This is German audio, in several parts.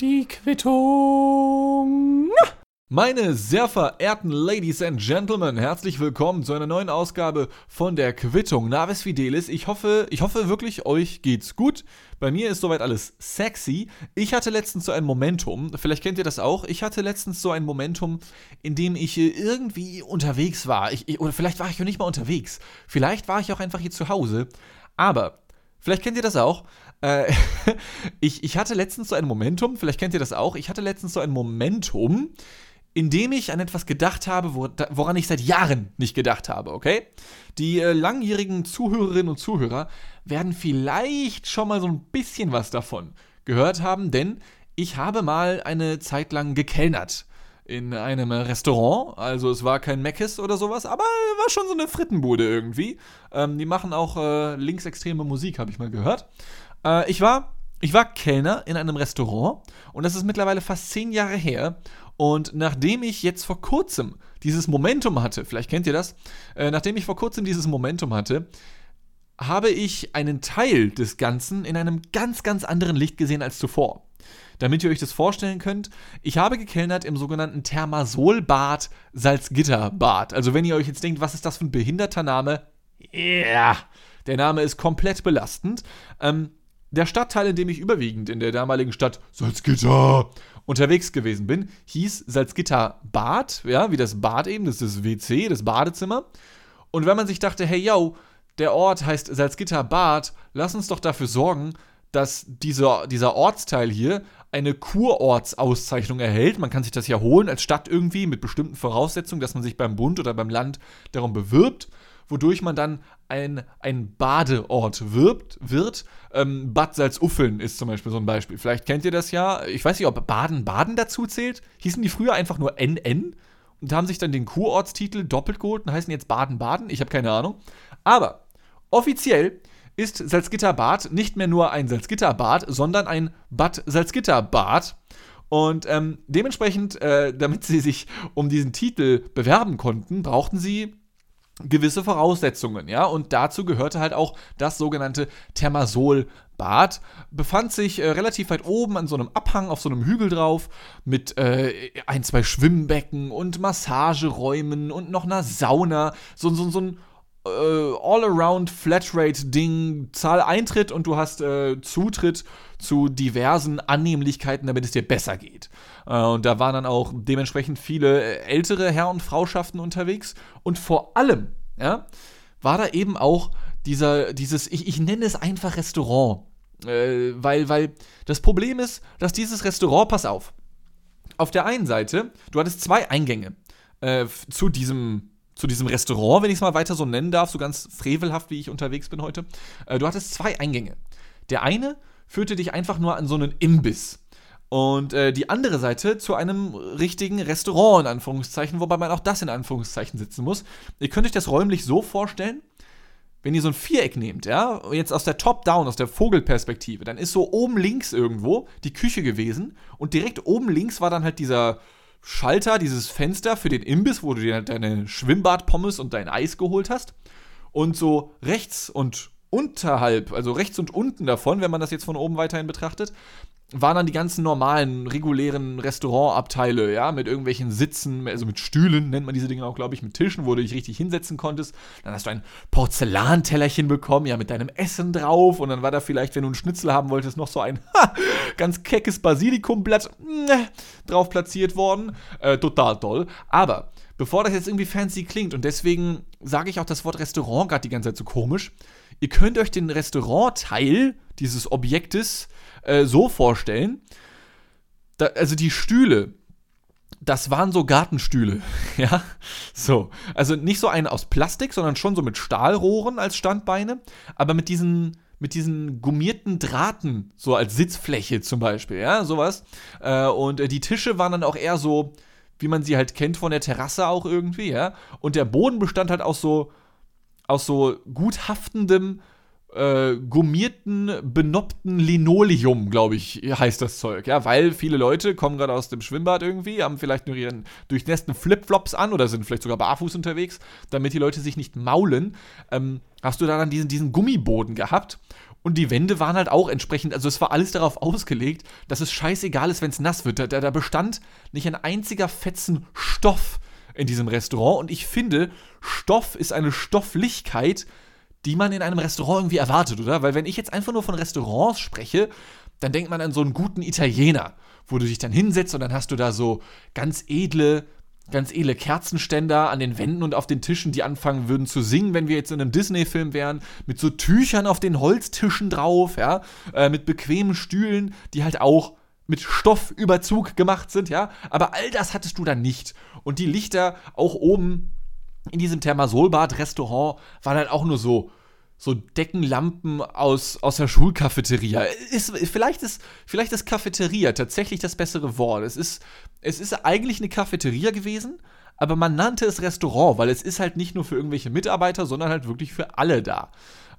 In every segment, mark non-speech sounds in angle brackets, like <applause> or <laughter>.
Die Quittung. Meine sehr verehrten Ladies and Gentlemen, herzlich willkommen zu einer neuen Ausgabe von der Quittung Navis Fidelis. Ich hoffe, ich hoffe wirklich, euch geht's gut. Bei mir ist soweit alles sexy. Ich hatte letztens so ein Momentum, vielleicht kennt ihr das auch, ich hatte letztens so ein Momentum, in dem ich irgendwie unterwegs war. Ich, oder vielleicht war ich auch nicht mal unterwegs. Vielleicht war ich auch einfach hier zu Hause. Aber, vielleicht kennt ihr das auch, äh, <laughs> ich, ich hatte letztens so ein Momentum, vielleicht kennt ihr das auch, ich hatte letztens so ein Momentum, indem ich an etwas gedacht habe, woran ich seit Jahren nicht gedacht habe, okay? Die äh, langjährigen Zuhörerinnen und Zuhörer werden vielleicht schon mal so ein bisschen was davon gehört haben, denn ich habe mal eine Zeit lang gekellnert in einem Restaurant. Also es war kein Meckes oder sowas, aber war schon so eine Frittenbude irgendwie. Ähm, die machen auch äh, linksextreme Musik, habe ich mal gehört. Äh, ich war ich war Kellner in einem Restaurant und das ist mittlerweile fast zehn Jahre her. Und nachdem ich jetzt vor kurzem dieses Momentum hatte, vielleicht kennt ihr das, äh, nachdem ich vor kurzem dieses Momentum hatte, habe ich einen Teil des Ganzen in einem ganz, ganz anderen Licht gesehen als zuvor. Damit ihr euch das vorstellen könnt, ich habe gekellnert im sogenannten Thermasolbad Salzgitterbad. Also wenn ihr euch jetzt denkt, was ist das für ein behinderter Name? Ja, yeah, der Name ist komplett belastend. Ähm, der Stadtteil, in dem ich überwiegend in der damaligen Stadt Salzgitter unterwegs gewesen bin, hieß Salzgitter Bad, ja, wie das Bad eben, das ist das WC, das Badezimmer. Und wenn man sich dachte, hey, yo, der Ort heißt Salzgitter Bad, lass uns doch dafür sorgen, dass dieser, dieser Ortsteil hier eine Kurortsauszeichnung erhält. Man kann sich das ja holen als Stadt irgendwie mit bestimmten Voraussetzungen, dass man sich beim Bund oder beim Land darum bewirbt wodurch man dann ein, ein Badeort wirbt, wird. Ähm, Bad Salzuffeln ist zum Beispiel so ein Beispiel. Vielleicht kennt ihr das ja. Ich weiß nicht, ob Baden-Baden dazu zählt. Hießen die früher einfach nur NN und haben sich dann den Kurortstitel doppelt geholt und heißen jetzt Baden-Baden. Ich habe keine Ahnung. Aber offiziell ist Salzgitterbad nicht mehr nur ein Salzgitterbad, sondern ein Bad Salzgitterbad. Und ähm, dementsprechend, äh, damit sie sich um diesen Titel bewerben konnten, brauchten sie gewisse Voraussetzungen, ja, und dazu gehörte halt auch das sogenannte Thermasolbad. Befand sich äh, relativ weit oben an so einem Abhang auf so einem Hügel drauf mit äh, ein, zwei Schwimmbecken und Massageräumen und noch einer Sauna, so, so, so ein äh, All-Around Flatrate-Ding, Zahl Eintritt und du hast äh, Zutritt zu diversen Annehmlichkeiten, damit es dir besser geht. Äh, und da waren dann auch dementsprechend viele äh, ältere Herr- und Frauschaften unterwegs. Und vor allem, ja, war da eben auch dieser, dieses, ich, ich nenne es einfach Restaurant. Äh, weil, weil das Problem ist, dass dieses Restaurant, pass auf, auf der einen Seite, du hattest zwei Eingänge äh, zu diesem zu diesem Restaurant, wenn ich es mal weiter so nennen darf, so ganz frevelhaft, wie ich unterwegs bin heute. Äh, du hattest zwei Eingänge. Der eine führte dich einfach nur an so einen Imbiss. Und äh, die andere Seite zu einem richtigen Restaurant, in Anführungszeichen, wobei man auch das in Anführungszeichen sitzen muss. Ihr könnt euch das räumlich so vorstellen, wenn ihr so ein Viereck nehmt, ja, jetzt aus der Top-Down, aus der Vogelperspektive, dann ist so oben links irgendwo die Küche gewesen und direkt oben links war dann halt dieser Schalter, dieses Fenster für den Imbiss, wo du dir deine Schwimmbadpommes und dein Eis geholt hast. Und so rechts und unterhalb, also rechts und unten davon, wenn man das jetzt von oben weiterhin betrachtet, waren dann die ganzen normalen, regulären Restaurantabteile, ja, mit irgendwelchen Sitzen, also mit Stühlen nennt man diese Dinge auch, glaube ich, mit Tischen, wo du dich richtig hinsetzen konntest. Dann hast du ein Porzellantellerchen bekommen, ja, mit deinem Essen drauf. Und dann war da vielleicht, wenn du einen Schnitzel haben wolltest, noch so ein ha, ganz keckes Basilikumblatt ne, drauf platziert worden. Äh, total toll. Aber bevor das jetzt irgendwie fancy klingt, und deswegen sage ich auch das Wort Restaurant gerade die ganze Zeit so komisch, ihr könnt euch den Restaurantteil dieses Objektes äh, so vorstellen, da, also die Stühle, das waren so Gartenstühle, <laughs> ja, so, also nicht so eine aus Plastik, sondern schon so mit Stahlrohren als Standbeine, aber mit diesen mit diesen gummierten Drahten, so als Sitzfläche zum Beispiel, ja, sowas. Äh, und äh, die Tische waren dann auch eher so, wie man sie halt kennt von der Terrasse auch irgendwie, ja. Und der Boden bestand halt aus so, aus so gut haftendem, äh, gummierten, benoppten Linoleum, glaube ich, heißt das Zeug. Ja, weil viele Leute kommen gerade aus dem Schwimmbad irgendwie, haben vielleicht nur ihren durchnässten Flipflops an oder sind vielleicht sogar barfuß unterwegs, damit die Leute sich nicht maulen. Ähm, hast du da dann diesen, diesen Gummiboden gehabt Und die Wände waren halt auch entsprechend, also es war alles darauf ausgelegt, dass es scheißegal ist, wenn es nass wird. Da, da bestand nicht ein einziger Fetzen Stoff in diesem Restaurant. Und ich finde, Stoff ist eine Stofflichkeit, die man in einem Restaurant irgendwie erwartet, oder? Weil wenn ich jetzt einfach nur von Restaurants spreche, dann denkt man an so einen guten Italiener, wo du dich dann hinsetzt und dann hast du da so ganz edle ganz edle Kerzenständer an den Wänden und auf den Tischen, die anfangen würden zu singen, wenn wir jetzt in einem Disney-Film wären, mit so Tüchern auf den Holztischen drauf, ja, äh, mit bequemen Stühlen, die halt auch mit Stoffüberzug gemacht sind, ja. Aber all das hattest du dann nicht. Und die Lichter auch oben in diesem Thermasolbad-Restaurant waren halt auch nur so so Deckenlampen aus, aus der Schulcafeteria. Ist, vielleicht, ist, vielleicht ist Cafeteria tatsächlich das bessere Wort. Es ist, es ist eigentlich eine Cafeteria gewesen, aber man nannte es Restaurant, weil es ist halt nicht nur für irgendwelche Mitarbeiter, sondern halt wirklich für alle da.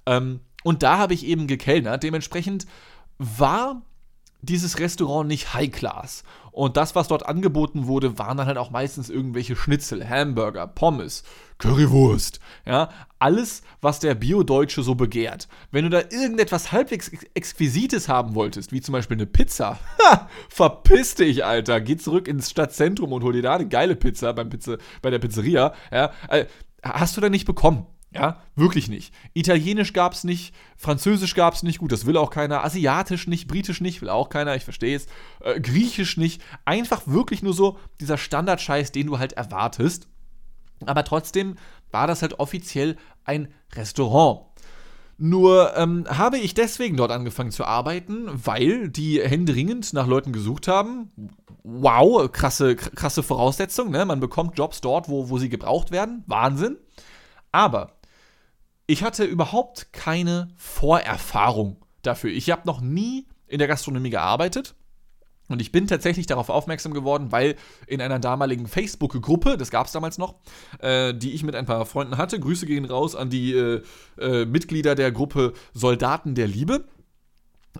Ähm, und da habe ich eben gekellnert. Dementsprechend war dieses Restaurant nicht High Class. Und das, was dort angeboten wurde, waren dann halt auch meistens irgendwelche Schnitzel, Hamburger, Pommes, Currywurst. Ja, alles, was der Bio-Deutsche so begehrt. Wenn du da irgendetwas halbwegs Exquisites haben wolltest, wie zum Beispiel eine Pizza, <laughs> ha, verpiss dich, Alter. Geh zurück ins Stadtzentrum und hol dir da eine geile Pizza beim Pizza, bei der Pizzeria. Ja, äh, hast du da nicht bekommen. Ja, wirklich nicht. Italienisch gab es nicht, Französisch gab es nicht, gut, das will auch keiner. Asiatisch nicht, Britisch nicht, will auch keiner, ich verstehe es. Äh, Griechisch nicht. Einfach wirklich nur so dieser Standardscheiß, den du halt erwartest. Aber trotzdem war das halt offiziell ein Restaurant. Nur ähm, habe ich deswegen dort angefangen zu arbeiten, weil die händeringend nach Leuten gesucht haben. Wow, krasse, krasse Voraussetzung, ne? Man bekommt Jobs dort, wo, wo sie gebraucht werden. Wahnsinn. Aber ich hatte überhaupt keine Vorerfahrung dafür. Ich habe noch nie in der Gastronomie gearbeitet. Und ich bin tatsächlich darauf aufmerksam geworden, weil in einer damaligen Facebook-Gruppe, das gab es damals noch, äh, die ich mit ein paar Freunden hatte, Grüße gehen raus an die äh, äh, Mitglieder der Gruppe Soldaten der Liebe.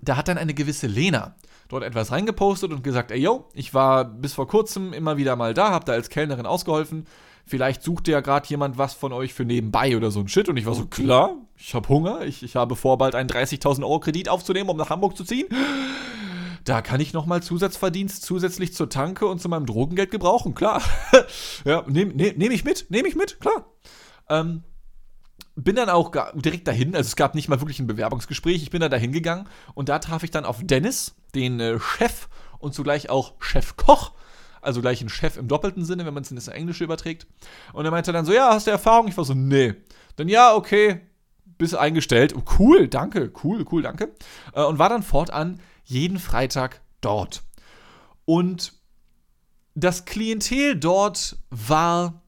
Da hat dann eine gewisse Lena dort etwas reingepostet und gesagt, ey yo, ich war bis vor kurzem immer wieder mal da, hab da als Kellnerin ausgeholfen vielleicht sucht ja gerade jemand was von euch für nebenbei oder so ein Shit. Und ich war so, klar, ich habe Hunger, ich, ich habe vor, bald einen 30.000 Euro Kredit aufzunehmen, um nach Hamburg zu ziehen. Da kann ich nochmal Zusatzverdienst zusätzlich zur Tanke und zu meinem Drogengeld gebrauchen, klar. <laughs> ja, nehme nehm, nehm ich mit, nehme ich mit, klar. Ähm, bin dann auch direkt dahin, also es gab nicht mal wirklich ein Bewerbungsgespräch, ich bin da dahin gegangen und da traf ich dann auf Dennis, den äh, Chef und zugleich auch Chefkoch also gleich ein Chef im doppelten Sinne, wenn man es in das Englische überträgt. Und er meinte dann so, ja, hast du Erfahrung? Ich war so, nee. Dann ja, okay, bist eingestellt. Oh, cool, danke, cool, cool, danke. Äh, und war dann fortan jeden Freitag dort. Und das Klientel dort war,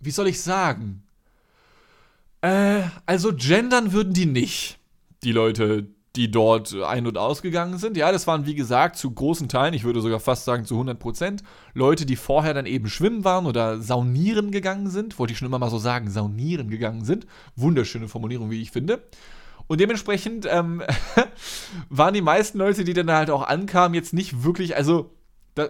wie soll ich sagen? Äh, also gendern würden die nicht, die Leute, die dort ein- und ausgegangen sind. Ja, das waren wie gesagt zu großen Teilen, ich würde sogar fast sagen zu 100 Prozent, Leute, die vorher dann eben schwimmen waren oder saunieren gegangen sind. Wollte ich schon immer mal so sagen, saunieren gegangen sind. Wunderschöne Formulierung, wie ich finde. Und dementsprechend ähm, <laughs> waren die meisten Leute, die dann halt auch ankamen, jetzt nicht wirklich, also da,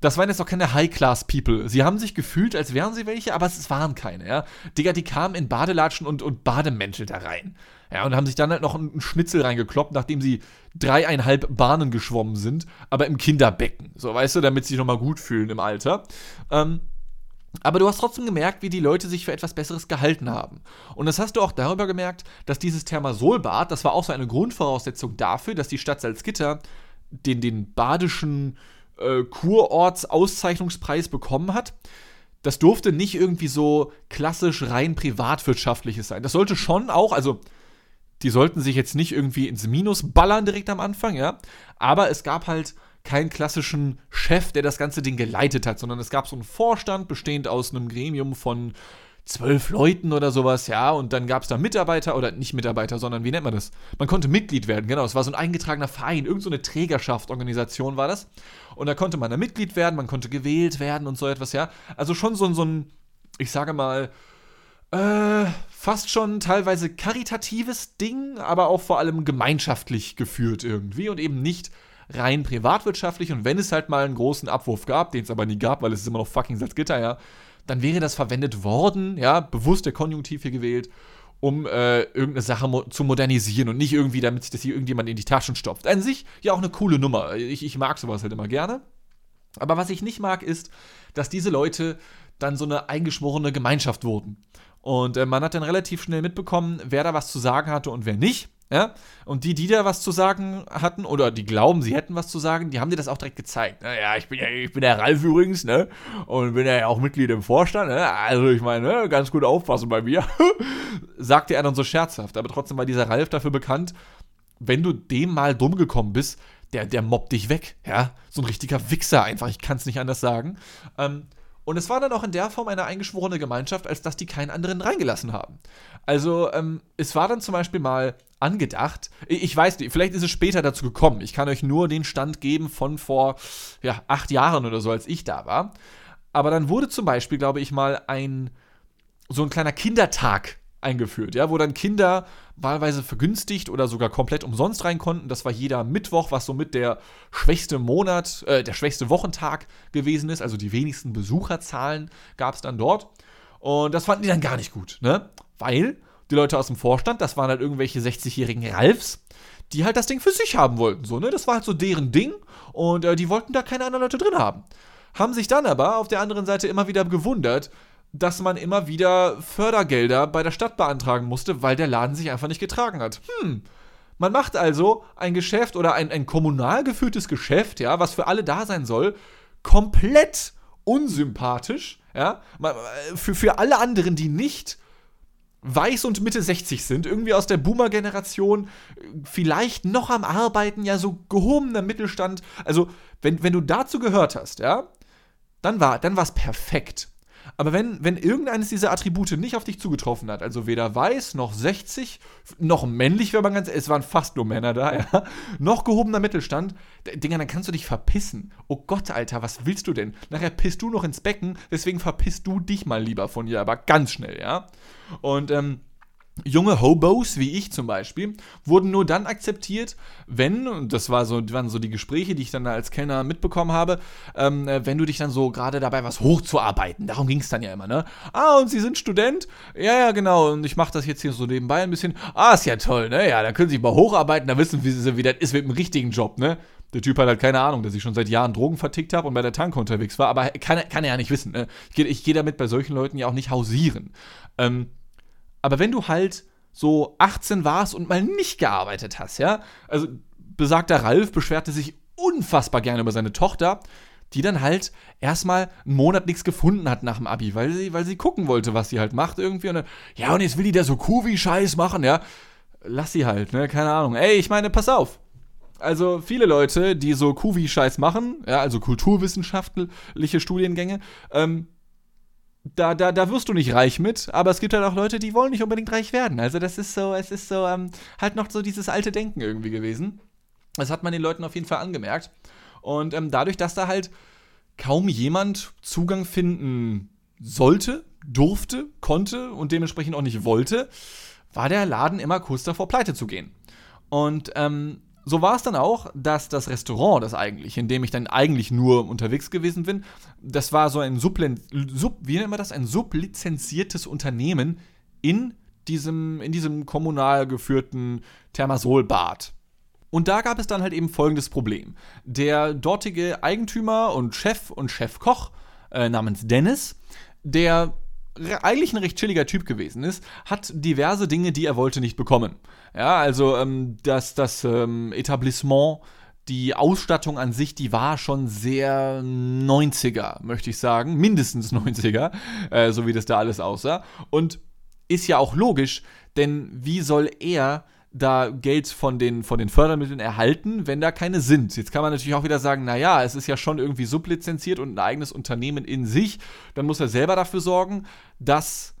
das waren jetzt auch keine High-Class-People. Sie haben sich gefühlt, als wären sie welche, aber es waren keine, ja. Digga, die kamen in Badelatschen und, und Bademäntel da rein. Ja, und haben sich dann halt noch einen Schnitzel reingekloppt, nachdem sie dreieinhalb Bahnen geschwommen sind, aber im Kinderbecken. So, weißt du, damit sie sich nochmal gut fühlen im Alter. Ähm, aber du hast trotzdem gemerkt, wie die Leute sich für etwas Besseres gehalten haben. Und das hast du auch darüber gemerkt, dass dieses Thermasolbad, das war auch so eine Grundvoraussetzung dafür, dass die Stadt Salzgitter den, den badischen äh, Kurorts-Auszeichnungspreis bekommen hat. Das durfte nicht irgendwie so klassisch rein privatwirtschaftliches sein. Das sollte schon auch, also die sollten sich jetzt nicht irgendwie ins Minus ballern direkt am Anfang, ja. Aber es gab halt keinen klassischen Chef, der das ganze Ding geleitet hat, sondern es gab so einen Vorstand bestehend aus einem Gremium von zwölf Leuten oder sowas, ja, und dann gab es da Mitarbeiter oder nicht Mitarbeiter, sondern wie nennt man das? Man konnte Mitglied werden, genau, es war so ein eingetragener Verein, irgendeine so Trägerschaft, Organisation war das. Und da konnte man da Mitglied werden, man konnte gewählt werden und so etwas, ja. Also schon so, so ein, ich sage mal, äh, fast schon teilweise karitatives Ding, aber auch vor allem gemeinschaftlich geführt irgendwie und eben nicht rein privatwirtschaftlich. Und wenn es halt mal einen großen Abwurf gab, den es aber nie gab, weil es ist immer noch fucking Salzgitter, ja, dann wäre das verwendet worden, ja, bewusst der Konjunktiv hier gewählt, um äh, irgendeine Sache mo zu modernisieren und nicht irgendwie, damit sich das hier irgendjemand in die Taschen stopft. An sich ja auch eine coole Nummer. Ich, ich mag sowas halt immer gerne. Aber was ich nicht mag, ist, dass diese Leute dann so eine eingeschworene Gemeinschaft wurden. Und äh, man hat dann relativ schnell mitbekommen, wer da was zu sagen hatte und wer nicht. Ja? Und die, die da was zu sagen hatten, oder die glauben, sie hätten was zu sagen, die haben dir das auch direkt gezeigt. Naja, ich bin ja, ich bin der Ralf übrigens, ne? Und bin ja auch Mitglied im Vorstand, ne? Also ich meine, ne? ganz gut aufpassen bei mir. <laughs> Sagte er dann so scherzhaft. Aber trotzdem war dieser Ralf dafür bekannt, wenn du dem mal dumm gekommen bist, der, der mobbt dich weg, ja? So ein richtiger Wichser einfach, ich kann es nicht anders sagen. Ähm, und es war dann auch in der Form eine eingeschworene Gemeinschaft, als dass die keinen anderen reingelassen haben. Also, ähm, es war dann zum Beispiel mal angedacht. Ich weiß nicht, vielleicht ist es später dazu gekommen. Ich kann euch nur den Stand geben von vor ja, acht Jahren oder so, als ich da war. Aber dann wurde zum Beispiel, glaube ich, mal ein so ein kleiner Kindertag eingeführt, ja, wo dann Kinder wahlweise vergünstigt oder sogar komplett umsonst rein konnten. Das war jeder Mittwoch, was somit der schwächste Monat, äh, der schwächste Wochentag gewesen ist. Also die wenigsten Besucherzahlen gab es dann dort. Und das fanden die dann gar nicht gut, ne? Weil die Leute aus dem Vorstand, das waren halt irgendwelche 60-jährigen Ralfs, die halt das Ding für sich haben wollten, so, ne? Das war halt so deren Ding und äh, die wollten da keine anderen Leute drin haben. Haben sich dann aber auf der anderen Seite immer wieder gewundert, dass man immer wieder Fördergelder bei der Stadt beantragen musste, weil der Laden sich einfach nicht getragen hat. Hm. Man macht also ein Geschäft oder ein, ein kommunal geführtes Geschäft, ja, was für alle da sein soll, komplett unsympathisch, ja, für, für alle anderen, die nicht weiß und Mitte 60 sind, irgendwie aus der Boomer-Generation, vielleicht noch am Arbeiten, ja, so gehobener Mittelstand. Also, wenn, wenn du dazu gehört hast, ja, dann war dann es perfekt. Aber wenn, wenn irgendeines dieser Attribute nicht auf dich zugetroffen hat, also weder weiß noch 60, noch männlich, wenn man ganz, es waren fast nur Männer da, ja, noch gehobener Mittelstand, Dinger, dann kannst du dich verpissen. Oh Gott, Alter, was willst du denn? Nachher pisst du noch ins Becken, deswegen verpisst du dich mal lieber von hier, aber ganz schnell, ja. Und, ähm, Junge Hobos, wie ich zum Beispiel, wurden nur dann akzeptiert, wenn, und das war so, waren so die Gespräche, die ich dann als Kellner mitbekommen habe, ähm, äh, wenn du dich dann so gerade dabei was hochzuarbeiten. Darum ging es dann ja immer, ne? Ah, und Sie sind Student? Ja, ja, genau. Und ich mache das jetzt hier so nebenbei ein bisschen. Ah, ist ja toll, ne? Ja, da können Sie sich mal hocharbeiten, da wissen Sie, wie das ist mit dem richtigen Job, ne? Der Typ hat halt keine Ahnung, dass ich schon seit Jahren Drogen vertickt habe und bei der Tanke unterwegs war, aber kann, kann er ja nicht wissen. Ne? Ich gehe geh damit bei solchen Leuten ja auch nicht hausieren. Ähm, aber wenn du halt so 18 warst und mal nicht gearbeitet hast, ja, also besagter Ralf beschwerte sich unfassbar gerne über seine Tochter, die dann halt erstmal einen Monat nichts gefunden hat nach dem Abi, weil sie, weil sie gucken wollte, was sie halt macht irgendwie. Und dann, ja, und jetzt will die da so Kuvi-Scheiß machen, ja. Lass sie halt, ne? Keine Ahnung. Ey, ich meine, pass auf. Also viele Leute, die so Kuvi-Scheiß machen, ja, also kulturwissenschaftliche Studiengänge, ähm, da, da, da wirst du nicht reich mit, aber es gibt halt auch Leute, die wollen nicht unbedingt reich werden. Also das ist so, es ist so ähm, halt noch so dieses alte Denken irgendwie gewesen. Das hat man den Leuten auf jeden Fall angemerkt. Und ähm, dadurch, dass da halt kaum jemand Zugang finden sollte, durfte, konnte und dementsprechend auch nicht wollte, war der Laden immer kurz davor, pleite zu gehen. Und ähm, so war es dann auch, dass das Restaurant, das eigentlich, in dem ich dann eigentlich nur unterwegs gewesen bin, das war so ein Sublen Sub, wie nennt man das? Ein sublizenziertes Unternehmen in diesem, in diesem kommunal geführten Thermasolbad. Und da gab es dann halt eben folgendes Problem. Der dortige Eigentümer und Chef und Chefkoch äh, namens Dennis, der eigentlich ein recht chilliger Typ gewesen ist, hat diverse Dinge, die er wollte, nicht bekommen. Ja, also ähm, das, das ähm, Etablissement, die Ausstattung an sich, die war schon sehr 90er, möchte ich sagen. Mindestens 90er, äh, so wie das da alles aussah. Und ist ja auch logisch, denn wie soll er da Geld von den, von den Fördermitteln erhalten, wenn da keine sind. Jetzt kann man natürlich auch wieder sagen, naja, es ist ja schon irgendwie sublizenziert und ein eigenes Unternehmen in sich. Dann muss er selber dafür sorgen, dass,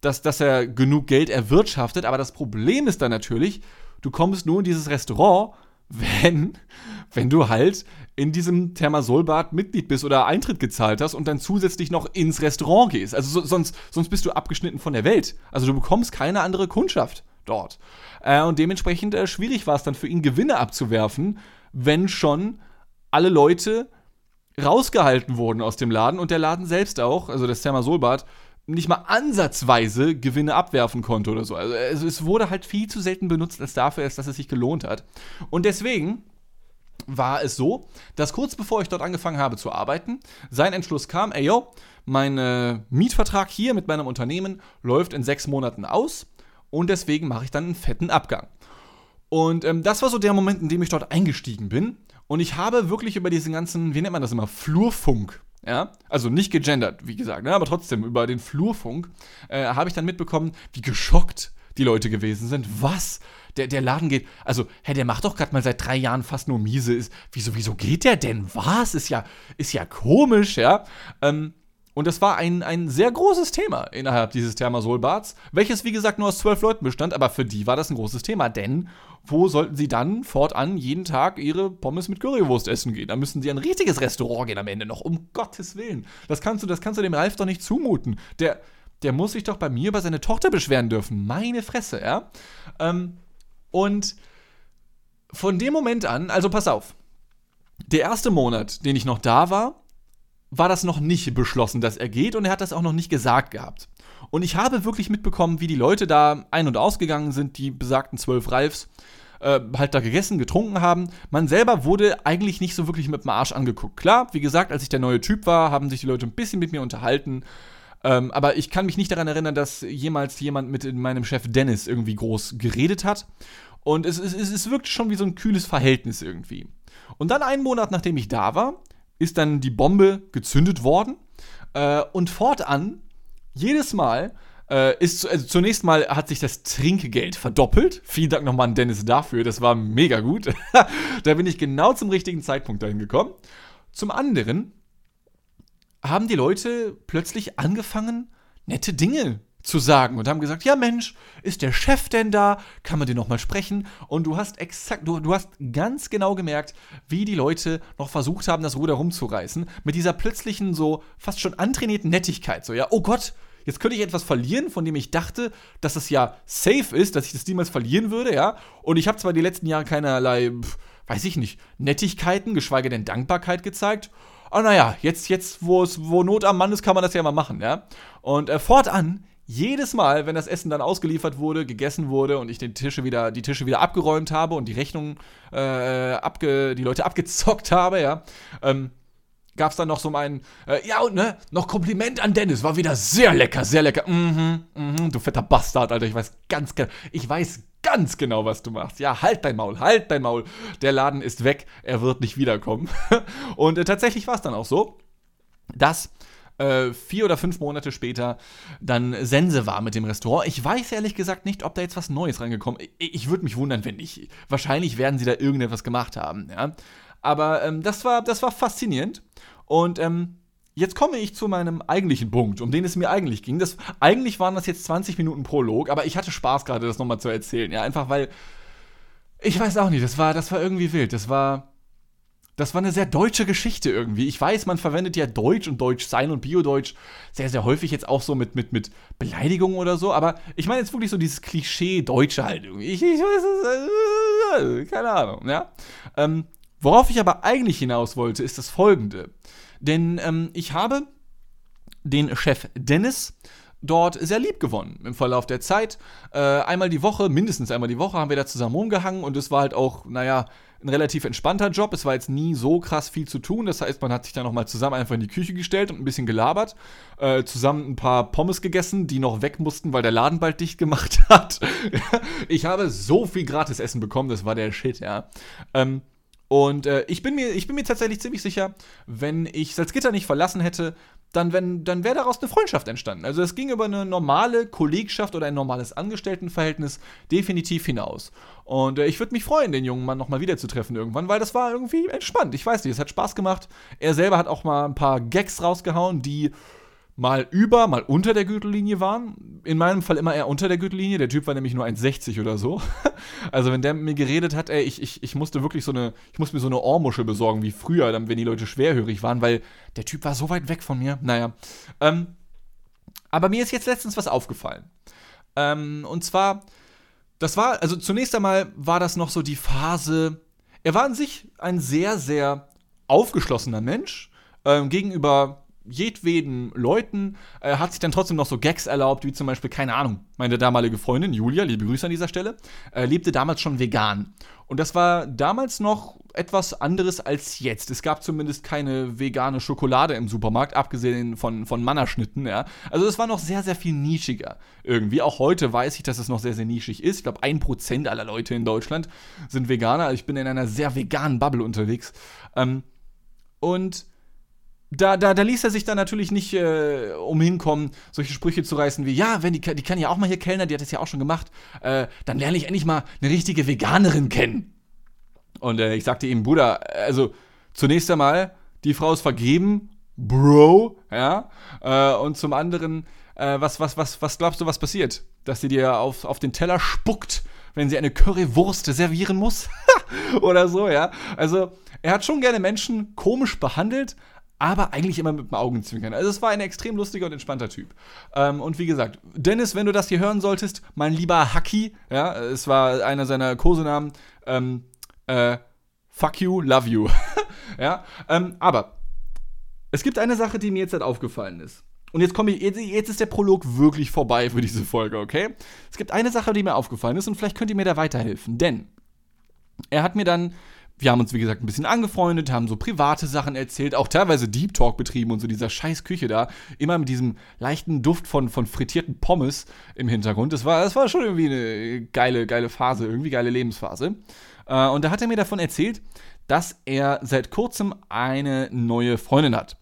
dass, dass er genug Geld erwirtschaftet. Aber das Problem ist dann natürlich, du kommst nur in dieses Restaurant, <laughs> wenn, wenn du halt in diesem Thermasolbad Mitglied bist oder Eintritt gezahlt hast und dann zusätzlich noch ins Restaurant gehst. Also so, sonst, sonst bist du abgeschnitten von der Welt. Also du bekommst keine andere Kundschaft dort. Äh, und dementsprechend äh, schwierig war es dann für ihn, Gewinne abzuwerfen, wenn schon alle Leute rausgehalten wurden aus dem Laden und der Laden selbst auch, also das Thermasolbad, nicht mal ansatzweise Gewinne abwerfen konnte oder so. Also es wurde halt viel zu selten benutzt, als dafür ist, dass es sich gelohnt hat. Und deswegen war es so, dass kurz bevor ich dort angefangen habe zu arbeiten, sein Entschluss kam, ey yo, mein äh, Mietvertrag hier mit meinem Unternehmen läuft in sechs Monaten aus und deswegen mache ich dann einen fetten Abgang. Und ähm, das war so der Moment, in dem ich dort eingestiegen bin. Und ich habe wirklich über diesen ganzen, wie nennt man das immer, Flurfunk, ja, also nicht gegendert, wie gesagt, ne, aber trotzdem über den Flurfunk äh, habe ich dann mitbekommen, wie geschockt die Leute gewesen sind. Was? Der, der Laden geht, also, hä, der macht doch gerade mal seit drei Jahren fast nur miese. Ist, wieso, wieso geht der denn? Was? Ist ja, ist ja komisch, ja. Ähm, und das war ein, ein sehr großes Thema innerhalb dieses Thermasolbads, welches wie gesagt nur aus zwölf Leuten bestand, aber für die war das ein großes Thema, denn wo sollten sie dann fortan jeden Tag ihre Pommes mit Currywurst essen gehen? Da müssen sie ein richtiges Restaurant gehen am Ende noch, um Gottes Willen. Das kannst du, das kannst du dem Ralf doch nicht zumuten. Der, der muss sich doch bei mir über seine Tochter beschweren dürfen. Meine Fresse, ja. Ähm, und von dem Moment an, also pass auf, der erste Monat, den ich noch da war, war das noch nicht beschlossen, dass er geht und er hat das auch noch nicht gesagt gehabt. Und ich habe wirklich mitbekommen, wie die Leute da ein- und ausgegangen sind, die besagten zwölf Ralfs, äh, halt da gegessen, getrunken haben. Man selber wurde eigentlich nicht so wirklich mit dem Arsch angeguckt. Klar, wie gesagt, als ich der neue Typ war, haben sich die Leute ein bisschen mit mir unterhalten. Ähm, aber ich kann mich nicht daran erinnern, dass jemals jemand mit meinem Chef Dennis irgendwie groß geredet hat. Und es, es, es wirkt schon wie so ein kühles Verhältnis irgendwie. Und dann einen Monat, nachdem ich da war, ist dann die Bombe gezündet worden. Äh, und fortan, jedes Mal, äh, ist, also zunächst mal hat sich das Trinkgeld verdoppelt. Vielen Dank nochmal an Dennis dafür, das war mega gut. <laughs> da bin ich genau zum richtigen Zeitpunkt dahin gekommen. Zum anderen haben die Leute plötzlich angefangen, nette Dinge zu sagen und haben gesagt, ja Mensch, ist der Chef denn da? Kann man den noch mal sprechen? Und du hast exakt, du, du hast ganz genau gemerkt, wie die Leute noch versucht haben, das Ruder rumzureißen, mit dieser plötzlichen so fast schon antrainierten Nettigkeit. So, ja, oh Gott, jetzt könnte ich etwas verlieren, von dem ich dachte, dass es ja safe ist, dass ich das niemals verlieren würde, ja. Und ich habe zwar die letzten Jahre keinerlei, weiß ich nicht, Nettigkeiten, geschweige denn Dankbarkeit gezeigt. Aber naja, jetzt, jetzt, wo es, wo Not am Mann ist, kann man das ja mal machen, ja. Und äh, fortan jedes Mal, wenn das Essen dann ausgeliefert wurde, gegessen wurde und ich den Tische wieder, die Tische wieder abgeräumt habe und die Rechnung äh, abge, die Leute abgezockt habe, ja, ähm, gab es dann noch so meinen, äh, ja und ne, noch Kompliment an Dennis, war wieder sehr lecker, sehr lecker. Mhm, mhm, du fetter Bastard, Alter, ich weiß ganz genau, ich weiß ganz genau, was du machst. Ja, halt dein Maul, halt dein Maul. Der Laden ist weg, er wird nicht wiederkommen. <laughs> und äh, tatsächlich war es dann auch so, dass äh, vier oder fünf Monate später dann Sense war mit dem Restaurant. Ich weiß ehrlich gesagt nicht, ob da jetzt was Neues reingekommen ist. Ich, ich würde mich wundern, wenn nicht. Wahrscheinlich werden sie da irgendetwas gemacht haben, ja. Aber ähm, das, war, das war faszinierend. Und ähm, jetzt komme ich zu meinem eigentlichen Punkt, um den es mir eigentlich ging. Das, eigentlich waren das jetzt 20 Minuten Prolog, aber ich hatte Spaß gerade, das nochmal zu erzählen. Ja, einfach weil. Ich weiß auch nicht, das war, das war irgendwie wild. Das war das war eine sehr deutsche Geschichte irgendwie. Ich weiß, man verwendet ja Deutsch und Deutsch sein und Biodeutsch sehr, sehr häufig jetzt auch so mit, mit, mit Beleidigungen oder so, aber ich meine jetzt wirklich so dieses Klischee Deutsche halt irgendwie. Ich, ich weiß es, äh, keine Ahnung, ja. Ähm, worauf ich aber eigentlich hinaus wollte, ist das folgende. Denn ähm, ich habe den Chef Dennis dort sehr lieb gewonnen im Verlauf der Zeit. Äh, einmal die Woche, mindestens einmal die Woche haben wir da zusammen rumgehangen und es war halt auch, naja, ein relativ entspannter Job. Es war jetzt nie so krass viel zu tun. Das heißt, man hat sich dann nochmal zusammen einfach in die Küche gestellt und ein bisschen gelabert. Äh, zusammen ein paar Pommes gegessen, die noch weg mussten, weil der Laden bald dicht gemacht <laughs> hat. ich habe so viel Gratisessen bekommen, das war der Shit, ja. Ähm, und äh, ich, bin mir, ich bin mir tatsächlich ziemlich sicher, wenn ich Salzgitter nicht verlassen hätte, dann, dann wäre daraus eine Freundschaft entstanden. Also es ging über eine normale Kollegschaft oder ein normales Angestelltenverhältnis definitiv hinaus. Und äh, ich würde mich freuen, den jungen Mann nochmal wiederzutreffen irgendwann, weil das war irgendwie entspannt. Ich weiß nicht, es hat Spaß gemacht. Er selber hat auch mal ein paar Gags rausgehauen, die mal über, mal unter der Gürtellinie waren. In meinem Fall immer eher unter der Gürtellinie. Der Typ war nämlich nur 1,60 oder so. <laughs> Also wenn der mit mir geredet hat, ey, ich, ich, ich musste wirklich so eine, ich musste mir so eine Ohrmuschel besorgen wie früher, dann, wenn die Leute schwerhörig waren, weil der Typ war so weit weg von mir. Naja. Ähm, aber mir ist jetzt letztens was aufgefallen. Ähm, und zwar, das war, also zunächst einmal war das noch so die Phase, er war an sich ein sehr, sehr aufgeschlossener Mensch ähm, gegenüber jedweden Leuten, äh, hat sich dann trotzdem noch so Gags erlaubt, wie zum Beispiel, keine Ahnung, meine damalige Freundin Julia, liebe Grüße an dieser Stelle, äh, lebte damals schon vegan. Und das war damals noch etwas anderes als jetzt. Es gab zumindest keine vegane Schokolade im Supermarkt, abgesehen von, von Mannerschnitten, ja. Also es war noch sehr, sehr viel nischiger irgendwie. Auch heute weiß ich, dass es noch sehr, sehr nischig ist. Ich glaube, ein Prozent aller Leute in Deutschland sind Veganer. Ich bin in einer sehr veganen Bubble unterwegs. Ähm, und da, da, da ließ er sich dann natürlich nicht äh, umhinkommen, solche Sprüche zu reißen wie, ja, wenn die, die kann ja auch mal hier Kellner, die hat das ja auch schon gemacht, äh, dann lerne ich endlich mal eine richtige Veganerin kennen. Und äh, ich sagte ihm, Bruder, also zunächst einmal, die Frau ist vergeben, Bro, ja, äh, und zum anderen, äh, was, was, was, was glaubst du, was passiert? Dass sie dir auf, auf den Teller spuckt, wenn sie eine Currywurst servieren muss? <laughs> Oder so, ja. Also, er hat schon gerne Menschen komisch behandelt, aber eigentlich immer mit dem Augenzwinkern. Also es war ein extrem lustiger und entspannter Typ. Ähm, und wie gesagt, Dennis, wenn du das hier hören solltest, mein lieber Haki, ja, es war einer seiner Kosenamen, ähm, äh, fuck you, love you. <laughs> ja, ähm, aber es gibt eine Sache, die mir jetzt halt aufgefallen ist. Und jetzt komme ich, jetzt ist der Prolog wirklich vorbei für diese Folge, okay? Es gibt eine Sache, die mir aufgefallen ist und vielleicht könnt ihr mir da weiterhelfen, denn er hat mir dann wir haben uns, wie gesagt, ein bisschen angefreundet, haben so private Sachen erzählt, auch teilweise Deep Talk betrieben und so dieser scheiß Küche da, immer mit diesem leichten Duft von, von frittierten Pommes im Hintergrund. Das war, das war schon irgendwie eine geile, geile Phase, irgendwie geile Lebensphase. Äh, und da hat er mir davon erzählt, dass er seit kurzem eine neue Freundin hat.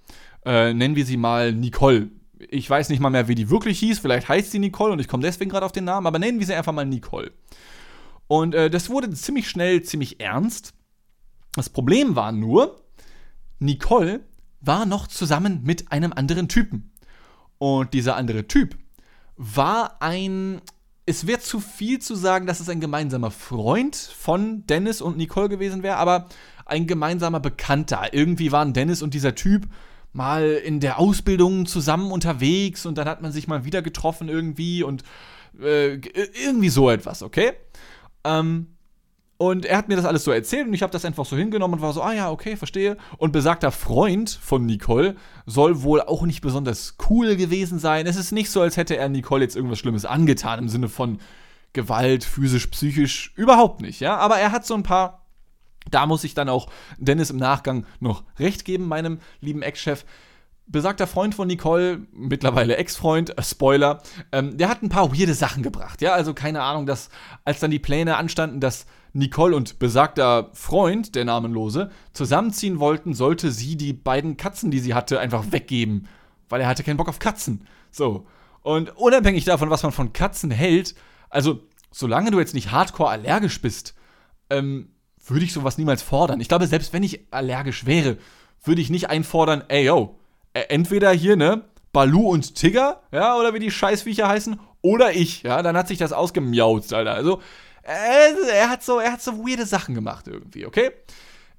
Äh, nennen wir sie mal Nicole. Ich weiß nicht mal mehr, wie die wirklich hieß. Vielleicht heißt sie Nicole und ich komme deswegen gerade auf den Namen, aber nennen wir sie einfach mal Nicole. Und äh, das wurde ziemlich schnell ziemlich ernst. Das Problem war nur, Nicole war noch zusammen mit einem anderen Typen. Und dieser andere Typ war ein. Es wäre zu viel zu sagen, dass es ein gemeinsamer Freund von Dennis und Nicole gewesen wäre, aber ein gemeinsamer Bekannter. Irgendwie waren Dennis und dieser Typ mal in der Ausbildung zusammen unterwegs und dann hat man sich mal wieder getroffen irgendwie und äh, irgendwie so etwas, okay? Ähm, und er hat mir das alles so erzählt und ich habe das einfach so hingenommen und war so, ah ja, okay, verstehe. Und besagter Freund von Nicole soll wohl auch nicht besonders cool gewesen sein. Es ist nicht so, als hätte er Nicole jetzt irgendwas Schlimmes angetan im Sinne von Gewalt, physisch, psychisch, überhaupt nicht, ja. Aber er hat so ein paar, da muss ich dann auch Dennis im Nachgang noch recht geben, meinem lieben Ex-Chef besagter Freund von Nicole, mittlerweile Ex-Freund, äh, Spoiler, ähm, der hat ein paar weirde Sachen gebracht. Ja, also keine Ahnung, dass als dann die Pläne anstanden, dass Nicole und besagter Freund, der Namenlose, zusammenziehen wollten, sollte sie die beiden Katzen, die sie hatte, einfach weggeben. Weil er hatte keinen Bock auf Katzen. So. Und unabhängig davon, was man von Katzen hält, also solange du jetzt nicht hardcore allergisch bist, ähm, würde ich sowas niemals fordern. Ich glaube, selbst wenn ich allergisch wäre, würde ich nicht einfordern, ey yo, äh, entweder hier, ne, Balu und Tigger, ja, oder wie die Scheißviecher heißen, oder ich, ja, dann hat sich das ausgemiaut, Alter. Also, äh, er, hat so, er hat so weirde Sachen gemacht irgendwie, okay?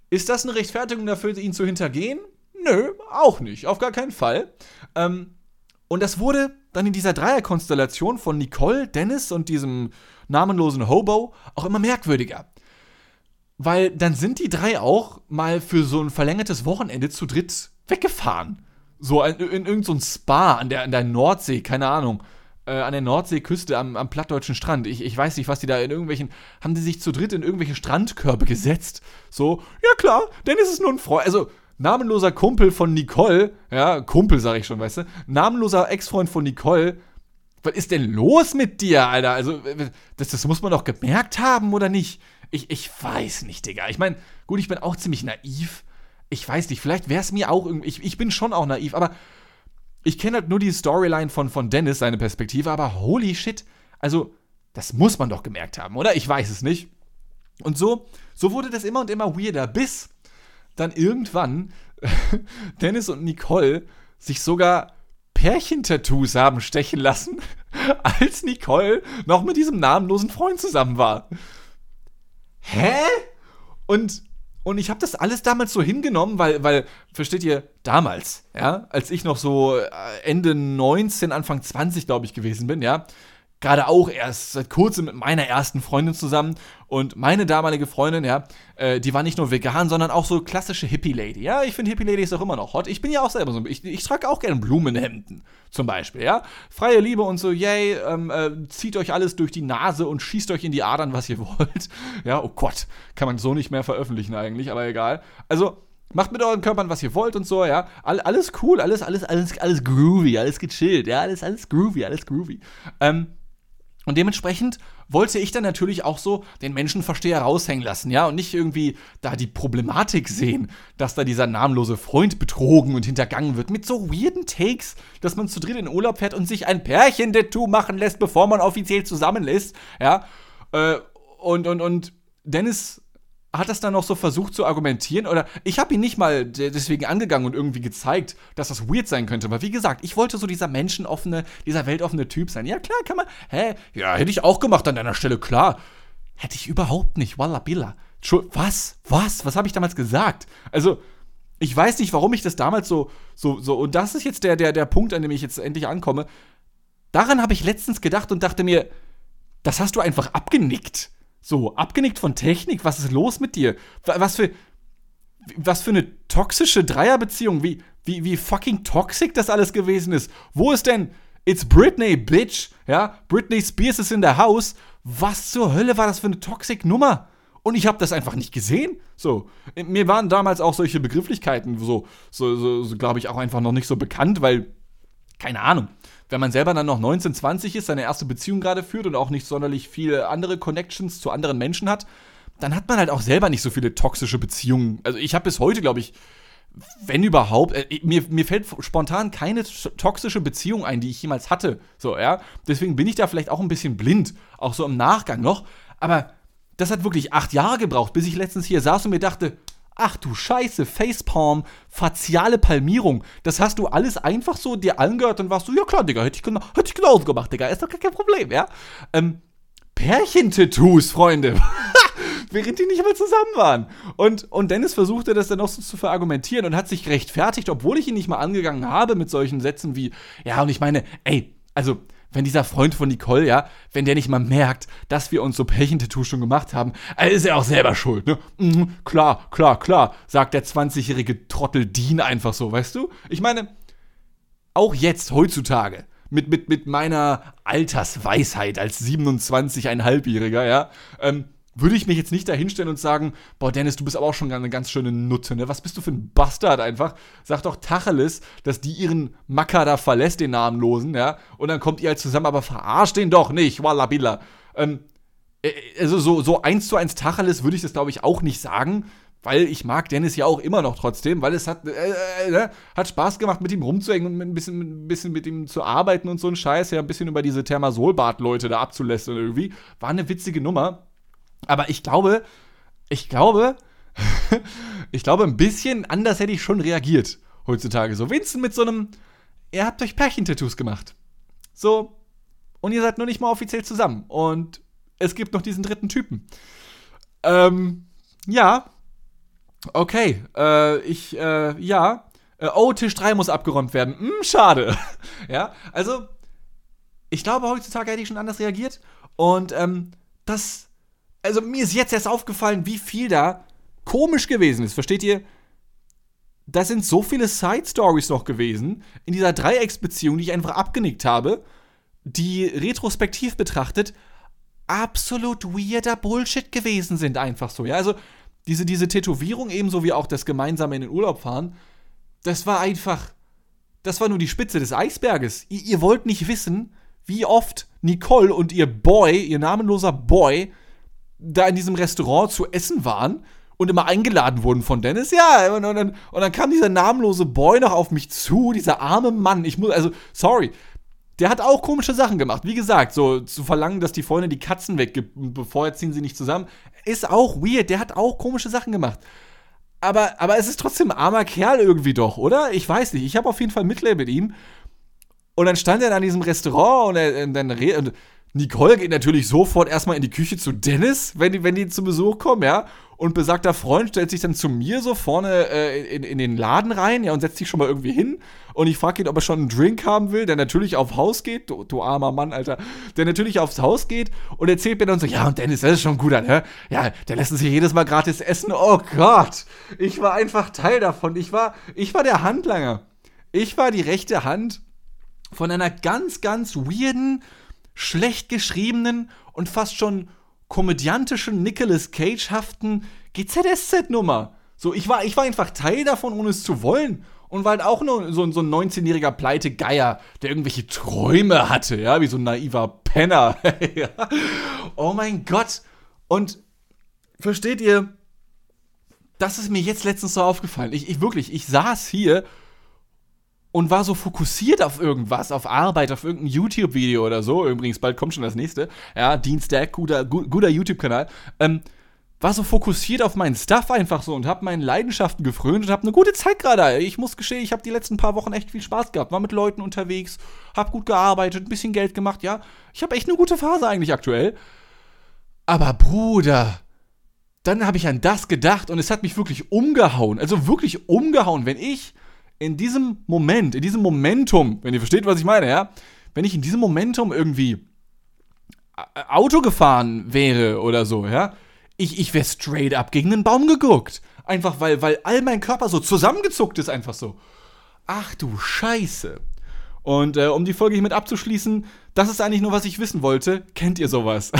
Ist das eine Rechtfertigung dafür, ihn zu hintergehen? Nö, auch nicht, auf gar keinen Fall. Ähm, und das wurde dann in dieser Dreierkonstellation von Nicole, Dennis und diesem namenlosen Hobo auch immer merkwürdiger. Weil dann sind die drei auch mal für so ein verlängertes Wochenende zu dritt weggefahren. So in, in irgendein so Spa an der, an der Nordsee, keine Ahnung an der Nordseeküste am, am plattdeutschen Strand. Ich, ich weiß nicht, was die da in irgendwelchen. Haben die sich zu dritt in irgendwelche Strandkörbe gesetzt? So, ja klar, denn es ist nur ein Freund. Also, namenloser Kumpel von Nicole, ja, Kumpel sag ich schon, weißt du? Namenloser Ex-Freund von Nicole. Was ist denn los mit dir, Alter? Also, das, das muss man doch gemerkt haben, oder nicht? Ich, ich weiß nicht, Digga. Ich meine, gut, ich bin auch ziemlich naiv. Ich weiß nicht, vielleicht wäre es mir auch irgendwie. Ich, ich bin schon auch naiv, aber ich kenne halt nur die Storyline von, von Dennis, seine Perspektive, aber holy shit, also das muss man doch gemerkt haben, oder? Ich weiß es nicht. Und so, so wurde das immer und immer weirder, bis dann irgendwann <laughs> Dennis und Nicole sich sogar Pärchentattoos haben stechen lassen, <laughs> als Nicole noch mit diesem namenlosen Freund zusammen war. Hä? Und und ich habe das alles damals so hingenommen, weil, weil, versteht ihr, damals, ja, als ich noch so äh, Ende 19, Anfang 20, glaube ich, gewesen bin, ja, gerade auch erst seit kurzem mit meiner ersten Freundin zusammen. Und meine damalige Freundin, ja, äh, die war nicht nur vegan, sondern auch so klassische Hippie-Lady. Ja, ich finde Hippie-Lady ist auch immer noch hot. Ich bin ja auch selber so. Ich, ich trage auch gerne Blumenhemden, zum Beispiel, ja. Freie Liebe und so, yay, ähm, äh, zieht euch alles durch die Nase und schießt euch in die Adern, was ihr <laughs> wollt. Ja, oh Gott, kann man so nicht mehr veröffentlichen eigentlich, aber egal. Also, Macht mit euren Körpern, was ihr wollt und so, ja. All, alles cool, alles, alles, alles, alles groovy, alles gechillt, ja. Alles, alles groovy, alles groovy. Ähm, und dementsprechend wollte ich dann natürlich auch so den Menschenversteher raushängen lassen, ja, und nicht irgendwie da die Problematik sehen, dass da dieser namenlose Freund betrogen und hintergangen wird mit so weirden Takes, dass man zu dritt in Urlaub fährt und sich ein Pärchen-Tattoo machen lässt, bevor man offiziell zusammenlässt, ja. Äh, und, und, und Dennis hat das dann noch so versucht zu argumentieren oder ich habe ihn nicht mal deswegen angegangen und irgendwie gezeigt, dass das weird sein könnte. Aber wie gesagt, ich wollte so dieser menschenoffene, dieser weltoffene Typ sein. Ja klar, kann man. Hä? Ja, hätte ich auch gemacht an deiner Stelle, klar. Hätte ich überhaupt nicht. Wallabilla. Was? Was? Was habe ich damals gesagt? Also, ich weiß nicht, warum ich das damals so, so, so, und das ist jetzt der, der, der Punkt, an dem ich jetzt endlich ankomme. Daran habe ich letztens gedacht und dachte mir, das hast du einfach abgenickt. So, abgenickt von Technik, was ist los mit dir? Was für, was für eine toxische Dreierbeziehung, wie, wie, wie fucking toxic das alles gewesen ist. Wo ist denn It's Britney, bitch? Ja, Britney Spears ist in der Haus. Was zur Hölle war das für eine toxic Nummer? Und ich habe das einfach nicht gesehen. So, mir waren damals auch solche Begrifflichkeiten so, so, so, so glaube ich, auch einfach noch nicht so bekannt, weil, keine Ahnung wenn man selber dann noch 19, 20 ist, seine erste Beziehung gerade führt und auch nicht sonderlich viele andere Connections zu anderen Menschen hat, dann hat man halt auch selber nicht so viele toxische Beziehungen. Also ich habe bis heute, glaube ich, wenn überhaupt, äh, mir, mir fällt spontan keine toxische Beziehung ein, die ich jemals hatte. So, ja. Deswegen bin ich da vielleicht auch ein bisschen blind, auch so im Nachgang noch. Aber das hat wirklich acht Jahre gebraucht, bis ich letztens hier saß und mir dachte, Ach du Scheiße, Facepalm, faciale Palmierung. Das hast du alles einfach so dir angehört und warst du, ja klar, Digga, hätte ich, genau, hätte ich genauso gemacht, Digga, ist doch kein Problem, ja? Ähm, Pärchentattoos, Freunde. <laughs> Während die nicht mal zusammen waren. Und, und Dennis versuchte das dann auch so zu verargumentieren und hat sich rechtfertigt, obwohl ich ihn nicht mal angegangen habe mit solchen Sätzen wie, ja, und ich meine, ey, also wenn dieser Freund von Nicole, ja, wenn der nicht mal merkt, dass wir uns so Pärchentattoo schon gemacht haben, ist er auch selber schuld, ne? Mhm, klar, klar, klar, sagt der 20-jährige Trottel Dean einfach so, weißt du? Ich meine, auch jetzt, heutzutage, mit, mit, mit meiner Altersweisheit als 27,5-Jähriger, ja, ähm, würde ich mich jetzt nicht dahinstellen und sagen, boah, Dennis, du bist aber auch schon eine ganz schöne Nutte, ne? Was bist du für ein Bastard einfach? Sag doch Tacheles, dass die ihren Macker da verlässt, den Namenlosen, ja? Und dann kommt ihr halt zusammen, aber verarscht den doch nicht, wallabilla. Ähm, äh, also so, so eins zu eins Tacheles würde ich das, glaube ich, auch nicht sagen, weil ich mag Dennis ja auch immer noch trotzdem, weil es hat, äh, äh, ne? hat Spaß gemacht, mit ihm rumzuhängen und ein bisschen, ein bisschen mit ihm zu arbeiten und so ein Scheiß, ja, ein bisschen über diese Thermasolbad-Leute da abzulästern irgendwie. War eine witzige Nummer. Aber ich glaube, ich glaube, <laughs> ich glaube, ein bisschen anders hätte ich schon reagiert heutzutage. So, Vincent mit so einem, ihr habt euch Pärchentattoos gemacht. So, und ihr seid nur nicht mal offiziell zusammen. Und es gibt noch diesen dritten Typen. Ähm, ja. Okay, äh, ich, äh, ja. Äh, oh, Tisch 3 muss abgeräumt werden. Hm, schade. <laughs> ja, also, ich glaube, heutzutage hätte ich schon anders reagiert. Und, ähm, das also mir ist jetzt erst aufgefallen, wie viel da komisch gewesen ist. Versteht ihr? Da sind so viele Side-Stories noch gewesen in dieser Dreiecksbeziehung, die ich einfach abgenickt habe, die retrospektiv betrachtet absolut weirder Bullshit gewesen sind, einfach so. Ja, also diese, diese Tätowierung, ebenso wie auch das gemeinsame in den Urlaub fahren, das war einfach, das war nur die Spitze des Eisberges. Ihr, ihr wollt nicht wissen, wie oft Nicole und ihr Boy, ihr namenloser Boy, da in diesem Restaurant zu essen waren und immer eingeladen wurden von Dennis. Ja, und, und, und, dann kam dieser namenlose Boy noch auf mich zu, dieser arme Mann. Ich muss, also, sorry. Der hat auch komische Sachen gemacht. Wie gesagt, so zu verlangen, dass die Freundin die Katzen weggibt bevor ziehen sie nicht zusammen, ist auch weird. Der hat auch komische Sachen gemacht. Aber, aber es ist trotzdem ein armer Kerl irgendwie doch, oder? Ich weiß nicht. Ich habe auf jeden Fall Mitleid mit ihm. Und dann stand er da in diesem Restaurant und, er, und dann und Nicole geht natürlich sofort erstmal in die Küche zu Dennis, wenn die, wenn die zu Besuch kommen, ja. und besagter Freund stellt sich dann zu mir so vorne äh, in, in, den Laden rein, ja, und setzt sich schon mal irgendwie hin. Und ich frage ihn, ob er schon einen Drink haben will, der natürlich aufs Haus geht. Du, du, armer Mann, Alter. Der natürlich aufs Haus geht und erzählt mir dann so, ja, und Dennis, das ist schon gut, ne? Ja, der lässt sich jedes Mal gratis essen. Oh Gott. Ich war einfach Teil davon. Ich war, ich war der Handlanger. Ich war die rechte Hand von einer ganz, ganz weirden, schlecht geschriebenen und fast schon komödiantischen, Nicolas Cage-haften GZSZ-Nummer. So, ich war, ich war einfach Teil davon, ohne es zu wollen. Und war halt auch nur so, so ein 19-jähriger Pleite-Geier, der irgendwelche Träume hatte, ja, wie so ein naiver Penner. <laughs> oh mein Gott. Und versteht ihr, das ist mir jetzt letztens so aufgefallen. Ich, ich wirklich, ich saß hier und war so fokussiert auf irgendwas, auf Arbeit, auf irgendein YouTube-Video oder so. Übrigens, bald kommt schon das nächste. Ja, Dienstag, guter, guter YouTube-Kanal. Ähm, war so fokussiert auf meinen Stuff einfach so und hab meinen Leidenschaften gefrönt und hab eine gute Zeit gerade. Ich muss gestehen, ich habe die letzten paar Wochen echt viel Spaß gehabt. War mit Leuten unterwegs, hab gut gearbeitet, ein bisschen Geld gemacht, ja. Ich habe echt eine gute Phase eigentlich aktuell. Aber Bruder, dann habe ich an das gedacht und es hat mich wirklich umgehauen. Also wirklich umgehauen, wenn ich in diesem Moment, in diesem Momentum, wenn ihr versteht, was ich meine, ja, wenn ich in diesem Momentum irgendwie äh, Auto gefahren wäre oder so, ja, ich, ich wäre straight up gegen einen Baum geguckt. Einfach weil, weil all mein Körper so zusammengezuckt ist, einfach so. Ach du Scheiße. Und äh, um die Folge hiermit abzuschließen, das ist eigentlich nur, was ich wissen wollte. Kennt ihr sowas?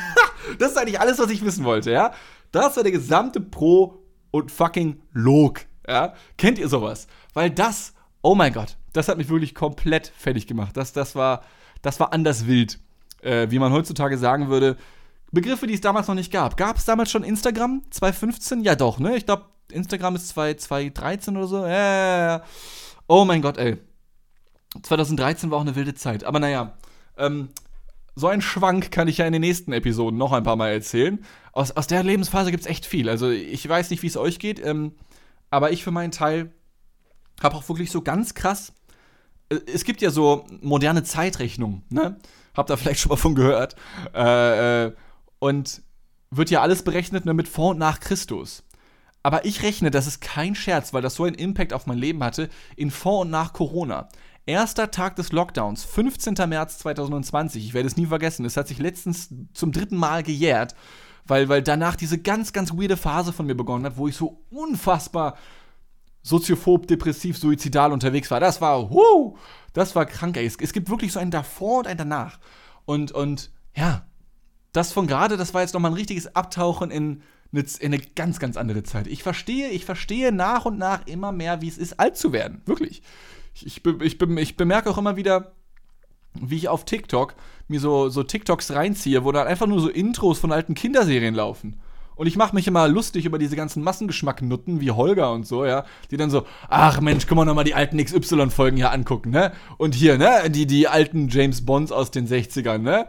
<laughs> das ist eigentlich alles, was ich wissen wollte, ja? Das war der gesamte Pro und fucking Log, ja? Kennt ihr sowas? Weil das, oh mein Gott, das hat mich wirklich komplett fertig gemacht. Das, das, war, das war anders wild. Äh, wie man heutzutage sagen würde, Begriffe, die es damals noch nicht gab. Gab es damals schon Instagram? 2015? Ja, doch, ne? Ich glaube, Instagram ist 2013 oder so. Äh, oh mein Gott, ey. 2013 war auch eine wilde Zeit. Aber naja, ähm, so einen Schwank kann ich ja in den nächsten Episoden noch ein paar Mal erzählen. Aus, aus der Lebensphase gibt es echt viel. Also ich weiß nicht, wie es euch geht, ähm, aber ich für meinen Teil habe auch wirklich so ganz krass. Äh, es gibt ja so moderne Zeitrechnungen, ne? Habt ihr vielleicht schon mal von gehört. Äh, äh, und wird ja alles berechnet ne, mit vor und nach Christus. Aber ich rechne, das ist kein Scherz, weil das so einen Impact auf mein Leben hatte, in vor und nach Corona. Erster Tag des Lockdowns, 15. März 2020. Ich werde es nie vergessen. Es hat sich letztens zum dritten Mal gejährt, weil, weil danach diese ganz, ganz weirde Phase von mir begonnen hat, wo ich so unfassbar soziophob, depressiv, suizidal unterwegs war. Das war, huh, das war krank, ey. Es, es gibt wirklich so ein davor und ein danach. Und, und ja, das von gerade, das war jetzt nochmal ein richtiges Abtauchen in eine, in eine ganz, ganz andere Zeit. Ich verstehe, ich verstehe nach und nach immer mehr, wie es ist, alt zu werden. Wirklich. Ich, ich, ich, ich bemerke auch immer wieder, wie ich auf TikTok mir so, so TikToks reinziehe, wo dann einfach nur so Intros von alten Kinderserien laufen. Und ich mache mich immer lustig über diese ganzen Massengeschmacknutten wie Holger und so, ja, die dann so, ach Mensch, können wir noch mal die alten XY-Folgen hier angucken, ne? Und hier, ne, die, die alten James Bonds aus den 60ern, ne?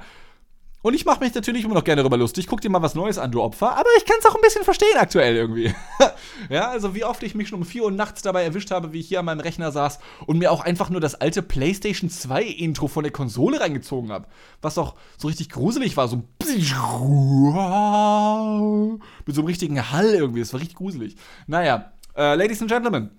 Und ich mache mich natürlich immer noch gerne darüber lustig. Guck dir mal was Neues an, du Opfer. Aber ich kann es auch ein bisschen verstehen aktuell irgendwie. <laughs> ja, also wie oft ich mich schon um 4 Uhr nachts dabei erwischt habe, wie ich hier an meinem Rechner saß und mir auch einfach nur das alte PlayStation 2 Intro von der Konsole reingezogen habe. Was auch so richtig gruselig war. So <laughs> mit so einem richtigen Hall irgendwie. Das war richtig gruselig. Naja, äh, Ladies and Gentlemen.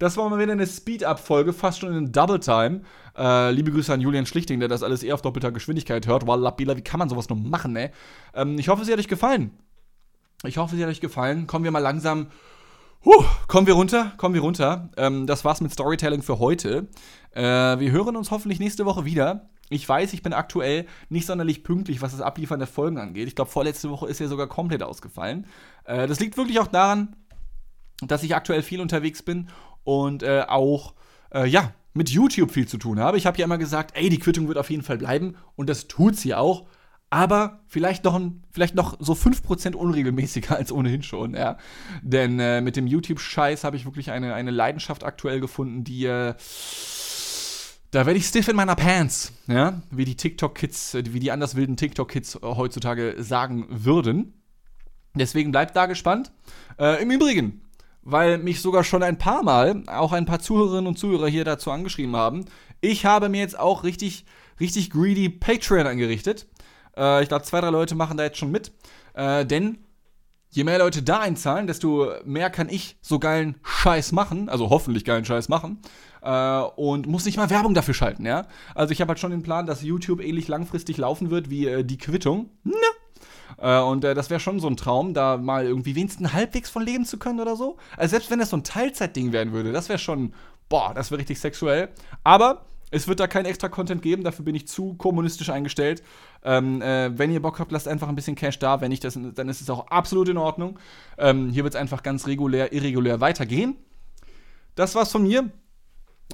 Das war mal wieder eine Speed-Up-Folge, fast schon in Double Time. Äh, liebe Grüße an Julian Schlichting, der das alles eher auf doppelter Geschwindigkeit hört. Wallabila, wie kann man sowas nur machen, ey? Ähm, ich hoffe, sie hat euch gefallen. Ich hoffe, sie hat euch gefallen. Kommen wir mal langsam. Huh, kommen wir runter, kommen wir runter. Ähm, das war's mit Storytelling für heute. Äh, wir hören uns hoffentlich nächste Woche wieder. Ich weiß, ich bin aktuell nicht sonderlich pünktlich, was das Abliefern der Folgen angeht. Ich glaube, vorletzte Woche ist ja sogar komplett ausgefallen. Äh, das liegt wirklich auch daran, dass ich aktuell viel unterwegs bin und äh, auch, äh, ja, mit YouTube viel zu tun habe. Ich habe ja immer gesagt, ey, die Quittung wird auf jeden Fall bleiben und das tut sie auch. Aber vielleicht noch, ein, vielleicht noch so 5% unregelmäßiger <laughs> als ohnehin schon, ja. Denn äh, mit dem YouTube-Scheiß habe ich wirklich eine, eine Leidenschaft aktuell gefunden, die, äh, da werde ich stiff in meiner Pants, ja. Wie die TikTok-Kids, äh, wie die anders wilden TikTok-Kids heutzutage sagen würden. Deswegen bleibt da gespannt. Äh, Im Übrigen, weil mich sogar schon ein paar Mal auch ein paar Zuhörerinnen und Zuhörer hier dazu angeschrieben haben. Ich habe mir jetzt auch richtig, richtig greedy Patreon angerichtet. Äh, ich glaube, zwei, drei Leute machen da jetzt schon mit. Äh, denn je mehr Leute da einzahlen, desto mehr kann ich so geilen Scheiß machen, also hoffentlich geilen Scheiß machen. Äh, und muss nicht mal Werbung dafür schalten, ja. Also ich habe halt schon den Plan, dass YouTube ähnlich langfristig laufen wird wie äh, die Quittung. Ne? Äh, und äh, das wäre schon so ein Traum, da mal irgendwie wenigstens halbwegs von leben zu können oder so. Also selbst wenn das so ein Teilzeitding werden würde, das wäre schon, boah, das wäre richtig sexuell. Aber es wird da kein extra Content geben, dafür bin ich zu kommunistisch eingestellt. Ähm, äh, wenn ihr Bock habt, lasst einfach ein bisschen Cash da. Wenn nicht, das, dann ist es auch absolut in Ordnung. Ähm, hier wird es einfach ganz regulär, irregulär weitergehen. Das war's von mir.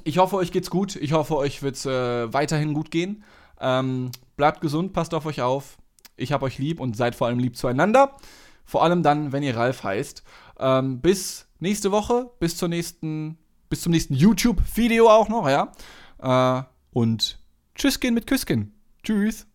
Ich hoffe, euch geht's gut. Ich hoffe, euch wird's äh, weiterhin gut gehen. Ähm, bleibt gesund, passt auf euch auf. Ich hab euch lieb und seid vor allem lieb zueinander. Vor allem dann, wenn ihr Ralf heißt. Ähm, bis nächste Woche, bis zur nächsten, bis zum nächsten YouTube-Video auch noch, ja. Äh, und Tschüss gehen mit Küsschen. Tschüss.